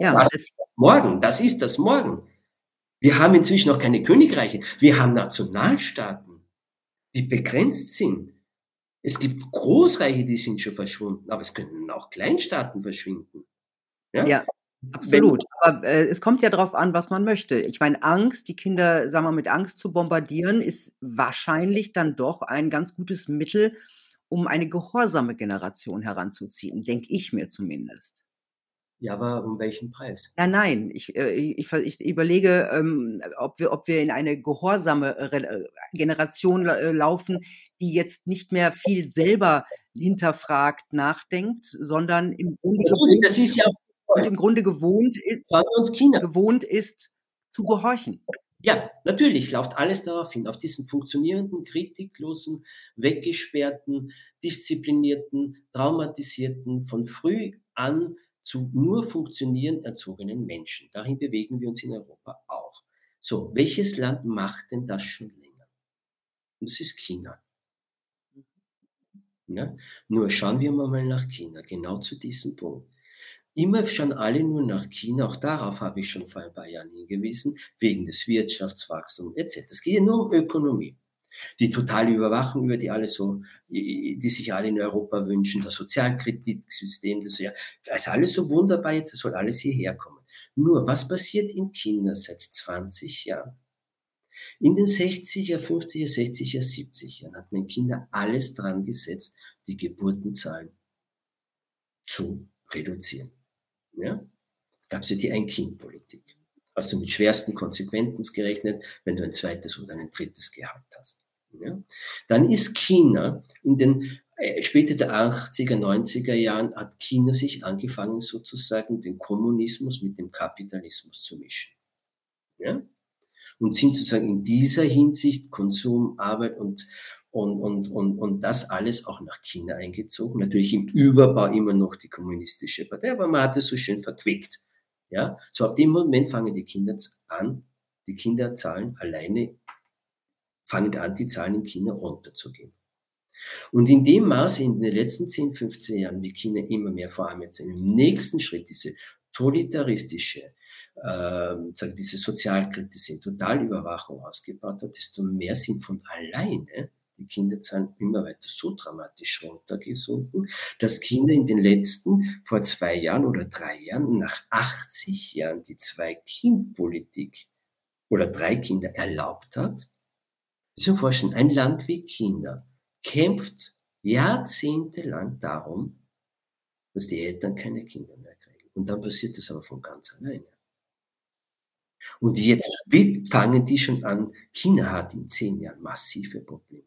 Ja, das, das morgen, das ist das Morgen. Wir haben inzwischen noch keine Königreiche. Wir haben Nationalstaaten, die begrenzt sind. Es gibt Großreiche, die sind schon verschwunden, aber es können auch Kleinstaaten verschwinden. Ja, ja absolut. aber äh, es kommt ja darauf an, was man möchte. Ich meine, Angst, die Kinder, sagen wir, mit Angst zu bombardieren, ist wahrscheinlich dann doch ein ganz gutes Mittel, um eine gehorsame Generation heranzuziehen, denke ich mir zumindest. Ja, aber um welchen Preis? Ja, nein, ich, äh, ich, ich überlege, ähm, ob, wir, ob wir in eine gehorsame äh, Generation äh, laufen, die jetzt nicht mehr viel selber hinterfragt, nachdenkt, sondern im Grunde, gewohnt, das ist ja und im Grunde gewohnt ist, gewohnt ist zu gehorchen. Ja, natürlich läuft alles darauf hin, auf diesen funktionierenden, kritiklosen, weggesperrten, disziplinierten, traumatisierten, von früh an zu nur funktionieren erzogenen Menschen. Darin bewegen wir uns in Europa auch. So, welches Land macht denn das schon länger? Und das ist China. Ja? Nur schauen wir mal nach China, genau zu diesem Punkt. Immer schauen alle nur nach China, auch darauf habe ich schon vor ein paar Jahren hingewiesen, wegen des Wirtschaftswachstums etc. Es geht ja nur um Ökonomie. Die totale Überwachung, über die alle so, die sich alle in Europa wünschen, das Sozialkreditsystem, das ja, ist alles so wunderbar jetzt, das soll alles hierher kommen. Nur, was passiert in China seit 20 Jahren? In den 60er, 50er, 60er, 70er Jahren hat man Kinder alles dran gesetzt, die Geburtenzahlen zu reduzieren. Ja? Gab es ja die Ein-Kind-Politik. Hast du mit schwersten Konsequenzen gerechnet, wenn du ein zweites oder ein drittes gehabt hast. Ja? Dann ist China in den äh, später der 80er, 90er Jahren hat China sich angefangen, sozusagen den Kommunismus mit dem Kapitalismus zu mischen. Ja? Und sind sozusagen in dieser Hinsicht Konsum, Arbeit und, und, und, und, und das alles auch nach China eingezogen. Natürlich im Überbau immer noch die kommunistische Partei, aber man hat es so schön verquickt. Ja, so ab dem Moment fangen die Kinder an, die Kinderzahlen alleine fangen an, die Zahlen in China runterzugehen. Und in dem Maße in den letzten 10, 15 Jahren, wie China immer mehr, vor allem jetzt im nächsten Schritt, diese totalitaristische, äh, diese Sozialkritik, diese Totalüberwachung ausgebaut hat, desto mehr sind von alleine die Kinderzahlen immer weiter so dramatisch runtergesunken, dass Kinder in den letzten, vor zwei Jahren oder drei Jahren, nach 80 Jahren die Zwei-Kind-Politik oder drei Kinder erlaubt hat. Müssen vorstellen, ein Land wie China kämpft jahrzehntelang darum, dass die Eltern keine Kinder mehr kriegen. Und dann passiert das aber von ganz alleine. Und jetzt fangen die schon an, China hat in zehn Jahren massive Probleme.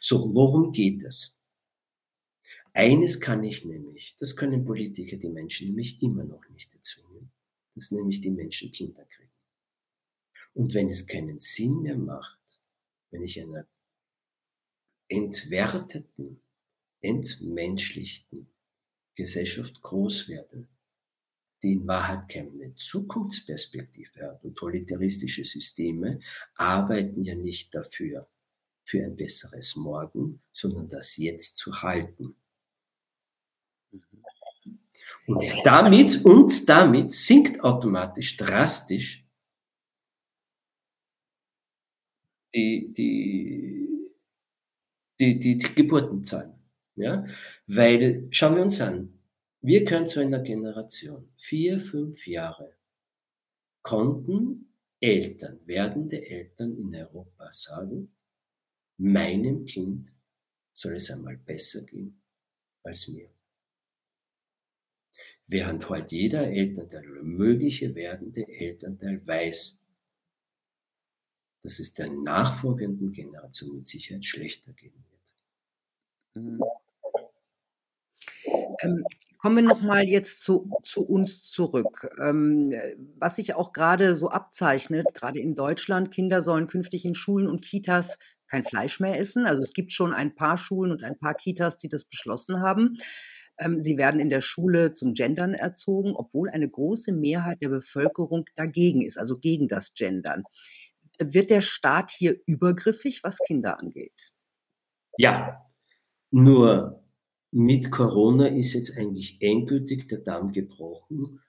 So, worum geht es? Eines kann ich nämlich, das können Politiker die Menschen nämlich immer noch nicht erzwingen, dass nämlich die Menschen Kinder kriegen. Und wenn es keinen Sinn mehr macht, wenn ich einer entwerteten, entmenschlichten Gesellschaft groß werde, die in Wahrheit keine Zukunftsperspektive hat. Und totalitaristische Systeme arbeiten ja nicht dafür, für ein besseres Morgen, sondern das Jetzt zu halten. Und damit, und damit sinkt automatisch drastisch die, die, die, die, die Geburtenzahlen. Ja? Weil, schauen wir uns an, wir können zu einer Generation, vier, fünf Jahre, konnten Eltern, werdende Eltern in Europa sagen, meinem Kind soll es einmal besser gehen als mir. Während heute jeder Elternteil oder mögliche werdende Elternteil weiß, dass es der nachfolgenden Generation mit Sicherheit schlechter gehen wird. Mhm. Ähm, kommen wir noch mal jetzt zu, zu uns zurück. Ähm, was sich auch gerade so abzeichnet, gerade in Deutschland, Kinder sollen künftig in Schulen und Kitas kein Fleisch mehr essen. Also es gibt schon ein paar Schulen und ein paar Kitas, die das beschlossen haben. Ähm, sie werden in der Schule zum Gendern erzogen, obwohl eine große Mehrheit der Bevölkerung dagegen ist, also gegen das Gendern. Wird der Staat hier übergriffig, was Kinder angeht? Ja, nur mit Corona ist jetzt eigentlich endgültig der Damm gebrochen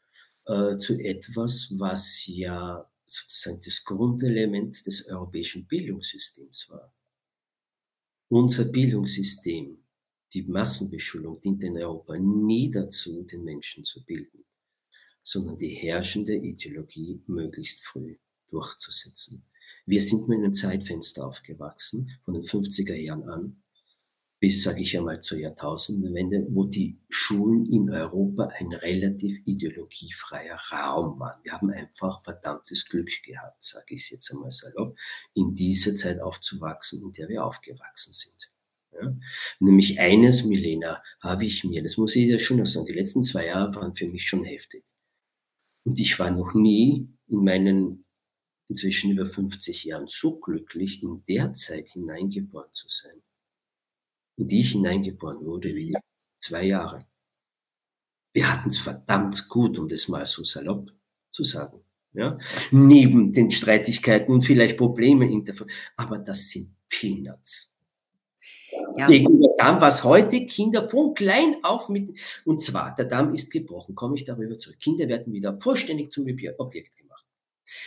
äh, zu etwas, was ja sozusagen das Grundelement des europäischen Bildungssystems war. Unser Bildungssystem, die Massenbeschulung, dient in Europa nie dazu, den Menschen zu bilden, sondern die herrschende Ideologie möglichst früh durchzusetzen. Wir sind mit einem Zeitfenster aufgewachsen, von den 50er Jahren an, bis, sage ich einmal, zur Jahrtausendwende, wo die Schulen in Europa ein relativ ideologiefreier Raum waren. Wir haben einfach verdammtes Glück gehabt, sage ich jetzt einmal salopp, in dieser Zeit aufzuwachsen, in der wir aufgewachsen sind. Ja? Nämlich eines, Milena, habe ich mir, das muss ich ja schon noch sagen, die letzten zwei Jahre waren für mich schon heftig. Und ich war noch nie in meinen inzwischen über 50 Jahren so glücklich, in der Zeit hineingeboren zu sein in die ich hineingeboren wurde, wie die zwei Jahre. Wir hatten es verdammt gut, um das mal so salopp zu sagen. Ja? Neben den Streitigkeiten und vielleicht Problemen in der, aber das sind Peanuts. Ja. Gegenüber dem, was heute Kinder von klein auf mit, und zwar, der Damm ist gebrochen, komme ich darüber zurück. Kinder werden wieder vollständig zum Objekt gemacht.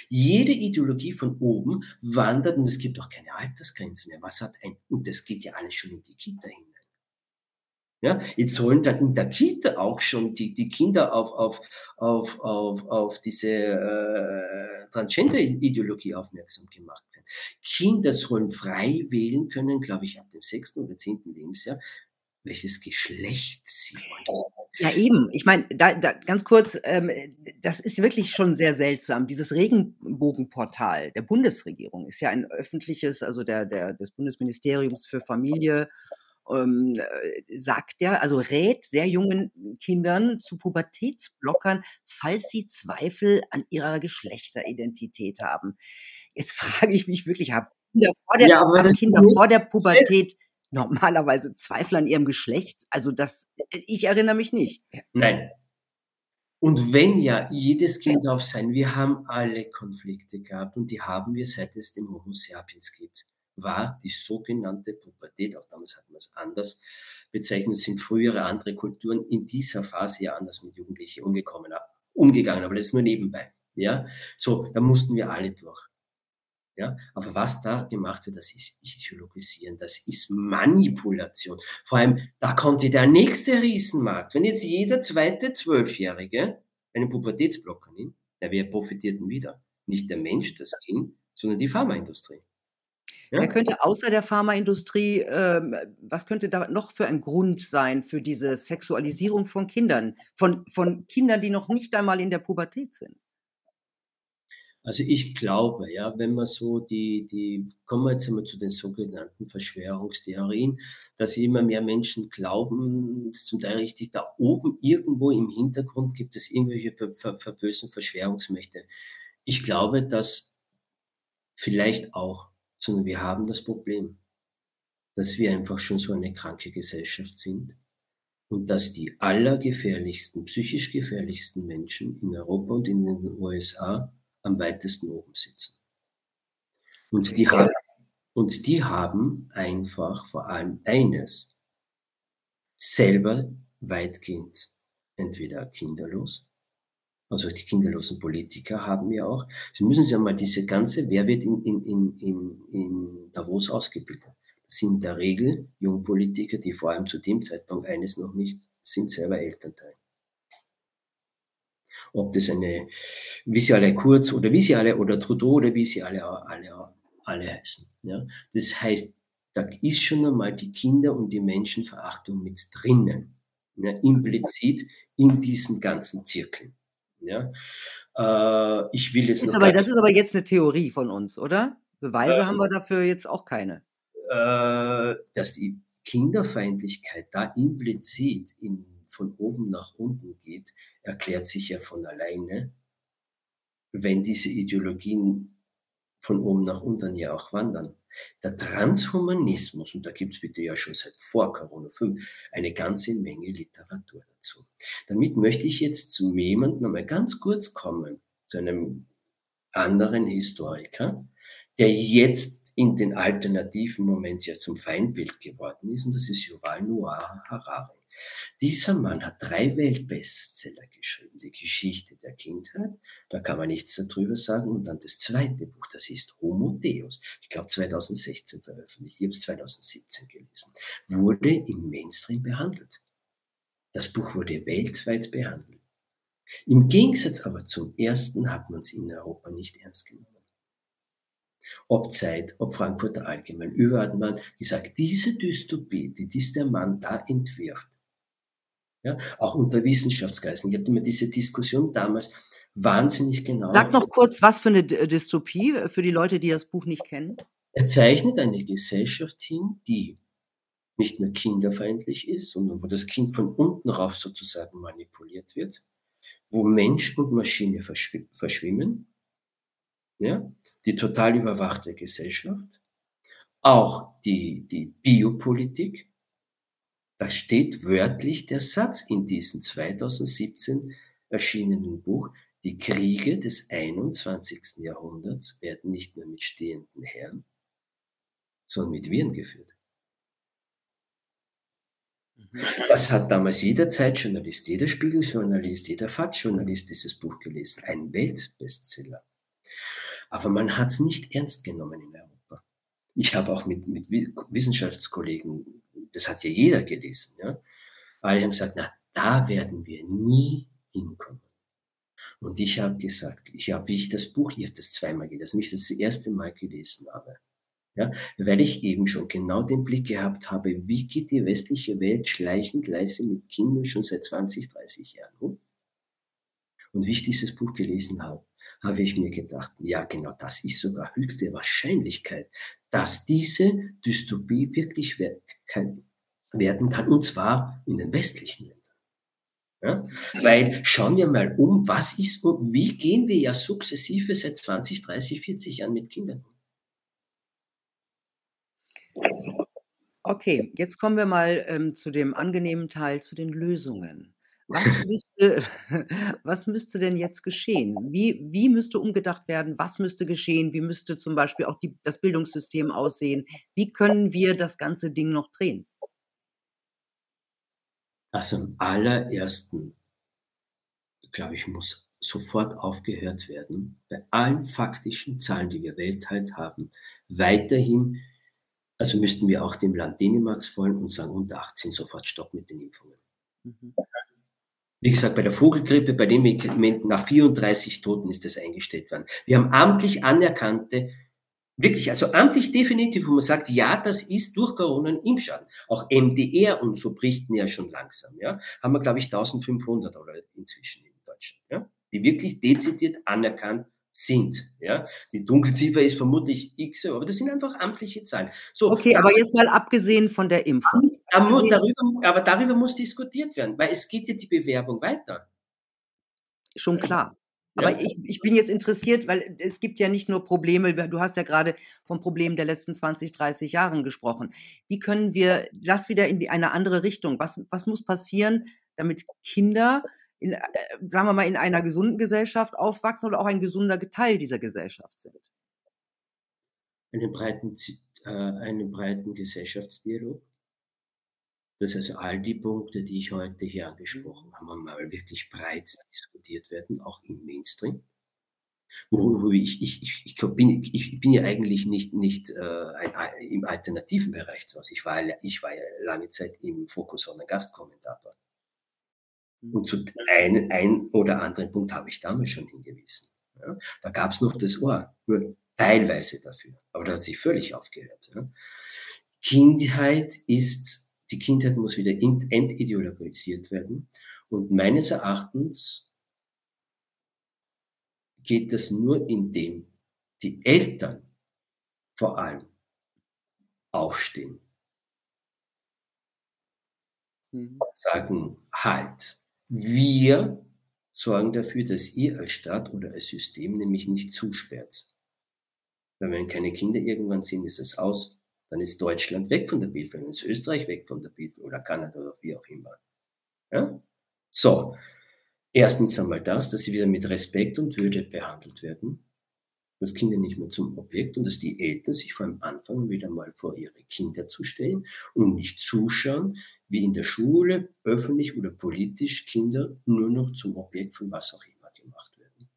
Jede Ideologie von oben wandert und es gibt auch keine Altersgrenzen mehr. Was hat ein, und das geht ja alles schon in die Kita hinein. Ja, jetzt sollen dann in der Kita auch schon die, die Kinder auf, auf, auf, auf, auf diese äh, Transgender-Ideologie aufmerksam gemacht werden. Kinder sollen frei wählen können, glaube ich, ab dem sechsten oder zehnten Lebensjahr, welches Geschlecht sie wollen. Ja, eben. Ich meine, da, da, ganz kurz, ähm, das ist wirklich schon sehr seltsam. Dieses Regenbogenportal der Bundesregierung ist ja ein öffentliches, also der, der, des Bundesministeriums für Familie, ähm, äh, sagt ja, also rät sehr jungen Kindern zu Pubertätsblockern, falls sie Zweifel an ihrer Geschlechteridentität haben. Jetzt frage ich mich wirklich, haben Kinder vor der, ja, Kinder vor der Pubertät normalerweise Zweifel an ihrem Geschlecht? Also das, äh, ich erinnere mich nicht. Nein. Und wenn ja, jedes Kind darf sein. Wir haben alle Konflikte gehabt und die haben wir, seit es den Homo sapiens gibt. War die sogenannte Pubertät, auch damals hat man es anders bezeichnet, sind frühere andere Kulturen in dieser Phase ja anders mit Jugendlichen umgekommen, umgegangen, aber das ist nur nebenbei. Ja, so, da mussten wir alle durch. Ja, aber was da gemacht wird, das ist Ideologisieren, das ist Manipulation. Vor allem, da kommt ja der nächste Riesenmarkt. Wenn jetzt jeder zweite Zwölfjährige einen Pubertätsblocker nimmt, ja, wer profitiert denn wieder? Nicht der Mensch, das Kind, sondern die Pharmaindustrie. Ja? Wer könnte außer der Pharmaindustrie, ähm, was könnte da noch für ein Grund sein für diese Sexualisierung von Kindern, von, von Kindern, die noch nicht einmal in der Pubertät sind? Also ich glaube, ja, wenn man so die, die, kommen wir jetzt einmal zu den sogenannten Verschwörungstheorien, dass immer mehr Menschen glauben, zum Teil richtig, da oben irgendwo im Hintergrund gibt es irgendwelche verbösen Verschwörungsmächte. Ich glaube, dass vielleicht auch, sondern wir haben das Problem, dass wir einfach schon so eine kranke Gesellschaft sind und dass die allergefährlichsten, psychisch gefährlichsten Menschen in Europa und in den USA am weitesten oben sitzen. Und die, haben, und die haben einfach vor allem eines, selber weitgehend entweder kinderlos, also die kinderlosen Politiker haben ja auch, Sie müssen sich einmal diese ganze, wer wird in, in, in, in, in Davos ausgebildet? Das sind in der Regel Jungpolitiker, die vor allem zu dem Zeitpunkt eines noch nicht sind, selber Elternteil ob das eine, wie sie alle Kurz oder wie sie alle oder Trudeau oder wie sie alle, alle, alle heißen. Ja? Das heißt, da ist schon einmal die Kinder- und die Menschenverachtung mit drinnen, ja, implizit in diesen ganzen Zirkeln. Ja? Äh, ich will jetzt ist aber, das ist aber jetzt eine Theorie von uns, oder? Beweise äh, haben wir dafür jetzt auch keine. Äh, dass die Kinderfeindlichkeit da implizit in von oben nach unten geht, erklärt sich ja von alleine, wenn diese Ideologien von oben nach unten ja auch wandern. Der Transhumanismus, und da gibt es bitte ja schon seit vor Corona 5 eine ganze Menge Literatur dazu. Damit möchte ich jetzt zu jemandem einmal ganz kurz kommen, zu einem anderen Historiker, der jetzt in den alternativen Moment ja zum Feindbild geworden ist, und das ist Yuval Noah Harari. Dieser Mann hat drei Weltbestseller geschrieben. Die Geschichte der Kindheit, da kann man nichts darüber sagen. Und dann das zweite Buch, das ist Homo Deus. Ich glaube 2016 veröffentlicht. Ich habe es 2017 gelesen. Wurde im Mainstream behandelt. Das Buch wurde weltweit behandelt. Im Gegensatz aber zum ersten hat man es in Europa nicht ernst genommen. Ob Zeit, ob Frankfurter Allgemein, überall hat man gesagt, diese Dystopie, die dies der Mann da entwirft, ja, auch unter Wissenschaftsgeistern. Ich habe immer diese Diskussion damals wahnsinnig genau. Sag noch kurz, was für eine Dystopie für die Leute, die das Buch nicht kennen. Er zeichnet eine Gesellschaft hin, die nicht nur kinderfeindlich ist, sondern wo das Kind von unten rauf sozusagen manipuliert wird, wo Mensch und Maschine verschwimmen, ja, die total überwachte Gesellschaft, auch die, die Biopolitik, da steht wörtlich der Satz in diesem 2017 erschienenen Buch, die Kriege des 21. Jahrhunderts werden nicht nur mit stehenden Herren, sondern mit Viren geführt. Mhm. Das hat damals jeder Zeitjournalist, jeder Spiegeljournalist, jeder Faktjournalist dieses Buch gelesen. Ein Weltbestseller. Aber man hat es nicht ernst genommen in Europa. Ich habe auch mit, mit Wissenschaftskollegen das hat ja jeder gelesen, ja. Alle haben gesagt, na, da werden wir nie hinkommen. Und ich habe gesagt, ich habe, wie ich das Buch, ich habe das zweimal gelesen, mich das, erste Mal gelesen habe, ja, weil ich eben schon genau den Blick gehabt habe, wie geht die westliche Welt schleichend leise mit Kindern schon seit 20, 30 Jahren um? Und wie ich dieses Buch gelesen habe, habe ich mir gedacht, ja genau, das ist sogar höchste Wahrscheinlichkeit, dass diese Dystopie wirklich werden kann, und zwar in den westlichen Ländern. Ja? Weil schauen wir mal um, was ist und wie gehen wir ja sukzessive seit 20, 30, 40 Jahren mit Kindern um. Okay, jetzt kommen wir mal ähm, zu dem angenehmen Teil, zu den Lösungen. Was müsste, was müsste denn jetzt geschehen? Wie, wie müsste umgedacht werden? Was müsste geschehen? Wie müsste zum Beispiel auch die, das Bildungssystem aussehen? Wie können wir das ganze Ding noch drehen? Also am allerersten, glaube ich, muss sofort aufgehört werden, bei allen faktischen Zahlen, die wir weltweit haben, weiterhin, also müssten wir auch dem Land Dänemarks folgen und sagen, unter 18 sofort Stopp mit den Impfungen. Mhm. Wie gesagt, bei der Vogelgrippe, bei dem Medikament nach 34 Toten ist das eingestellt worden. Wir haben amtlich anerkannte, wirklich, also amtlich definitiv, wo man sagt, ja, das ist durch Corona ein Impfschaden. Auch MDR und so berichten ja schon langsam, ja. Haben wir, glaube ich, 1500 oder inzwischen in Deutschland, ja. Die wirklich dezidiert anerkannt sind. Ja? Die Dunkelziffer ist vermutlich X, aber das sind einfach amtliche Zahlen. So, okay, aber jetzt mal abgesehen von der Impfung. Darüber, aber darüber muss diskutiert werden, weil es geht ja die Bewerbung weiter. Schon klar. Aber ja. ich, ich bin jetzt interessiert, weil es gibt ja nicht nur Probleme, du hast ja gerade vom Problem der letzten 20, 30 Jahren gesprochen. Wie können wir das wieder in eine andere Richtung? Was, was muss passieren, damit Kinder in, äh, sagen wir mal, in einer gesunden Gesellschaft aufwachsen oder auch ein gesunder Teil dieser Gesellschaft sind? Einen breiten, äh, einen breiten Gesellschaftsdialog. Dass also all die Punkte, die ich heute hier angesprochen mhm. habe, mal wirklich breit diskutiert werden, auch im Mainstream. Wo, ich, ich, ich, bin, ich bin ja eigentlich nicht, nicht äh, im alternativen Bereich zu Hause. Ich war, ich war ja lange Zeit im Fokus on Gastkommentator. Und zu einem ein oder anderen Punkt habe ich damals schon hingewiesen. Ja. Da gab es noch das Ohr, nur teilweise dafür. Aber da hat sich völlig aufgehört. Ja. Kindheit ist, die Kindheit muss wieder entideologisiert werden. Und meines Erachtens geht das nur, indem die Eltern vor allem aufstehen. Mhm. Sagen, halt, wir sorgen dafür, dass ihr als Staat oder als System nämlich nicht zusperrt. Weil wenn keine Kinder irgendwann sind, ist es aus. Dann ist Deutschland weg von der Bildfläche, dann ist Österreich weg von der Bildfläche oder Kanada oder wie auch immer. Ja? So, erstens einmal das, dass sie wieder mit Respekt und Würde behandelt werden. dass Kinder nicht mehr zum Objekt und dass die Eltern sich vor allem anfangen, wieder mal vor ihre Kinder zu stellen und nicht zuschauen, wie in der Schule, öffentlich oder politisch Kinder nur noch zum Objekt von was auch immer gemacht werden.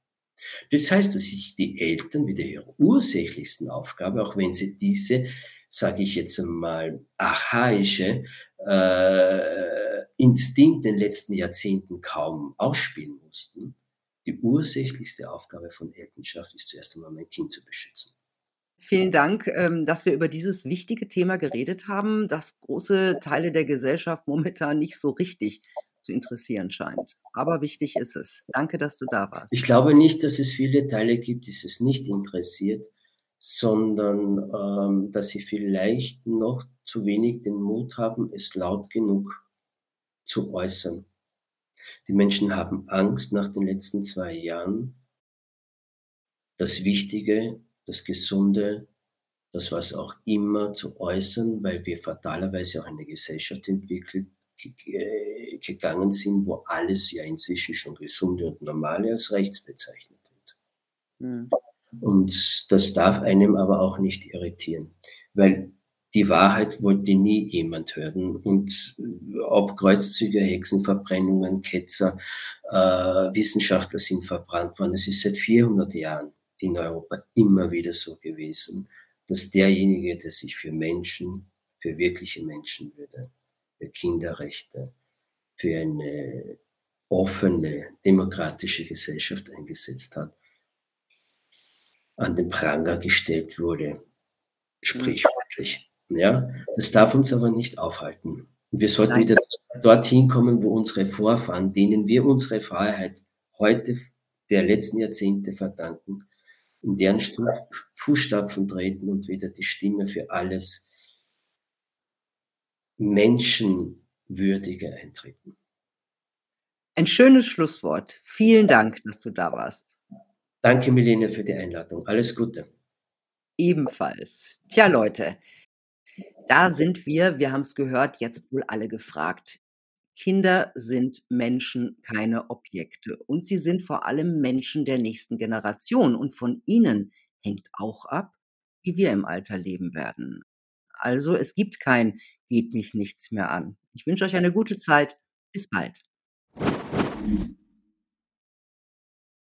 Das heißt, dass sich die Eltern wieder ihrer ursächlichsten Aufgabe, auch wenn sie diese, sage ich jetzt einmal, archaische äh, Instinkt in den letzten Jahrzehnten kaum ausspielen mussten, die ursächlichste Aufgabe von Elternschaft ist zuerst einmal mein Kind zu beschützen. Vielen Dank, ähm, dass wir über dieses wichtige Thema geredet haben, das große Teile der Gesellschaft momentan nicht so richtig zu interessieren scheint. Aber wichtig ist es. Danke, dass du da warst. Ich glaube nicht, dass es viele Teile gibt, die es nicht interessiert, sondern ähm, dass sie vielleicht noch zu wenig den Mut haben, es laut genug zu äußern. Die Menschen haben Angst nach den letzten zwei Jahren, das Wichtige, das Gesunde, das was auch immer zu äußern, weil wir fatalerweise auch eine Gesellschaft entwickelt gegangen sind, wo alles ja inzwischen schon gesunde und normale als rechts bezeichnet wird. Mhm. Und das darf einem aber auch nicht irritieren, weil die Wahrheit wollte nie jemand hören. Und äh, ob Kreuzzüge, Hexenverbrennungen, Ketzer, äh, Wissenschaftler sind verbrannt worden. Es ist seit 400 Jahren in Europa immer wieder so gewesen, dass derjenige, der sich für Menschen, für wirkliche Menschenwürde, für Kinderrechte, für eine offene, demokratische Gesellschaft eingesetzt hat, an den Pranger gestellt wurde, sprichwörtlich. Ja, das darf uns aber nicht aufhalten. Wir sollten wieder dorthin kommen, wo unsere Vorfahren, denen wir unsere Freiheit heute der letzten Jahrzehnte verdanken, in deren Fußstapfen treten und wieder die Stimme für alles Menschenwürdige eintreten. Ein schönes Schlusswort. Vielen Dank, dass du da warst. Danke, Milene, für die Einladung. Alles Gute. Ebenfalls. Tja, Leute, da sind wir, wir haben es gehört, jetzt wohl alle gefragt. Kinder sind Menschen, keine Objekte. Und sie sind vor allem Menschen der nächsten Generation. Und von ihnen hängt auch ab, wie wir im Alter leben werden. Also es gibt kein geht mich nichts mehr an. Ich wünsche euch eine gute Zeit. Bis bald.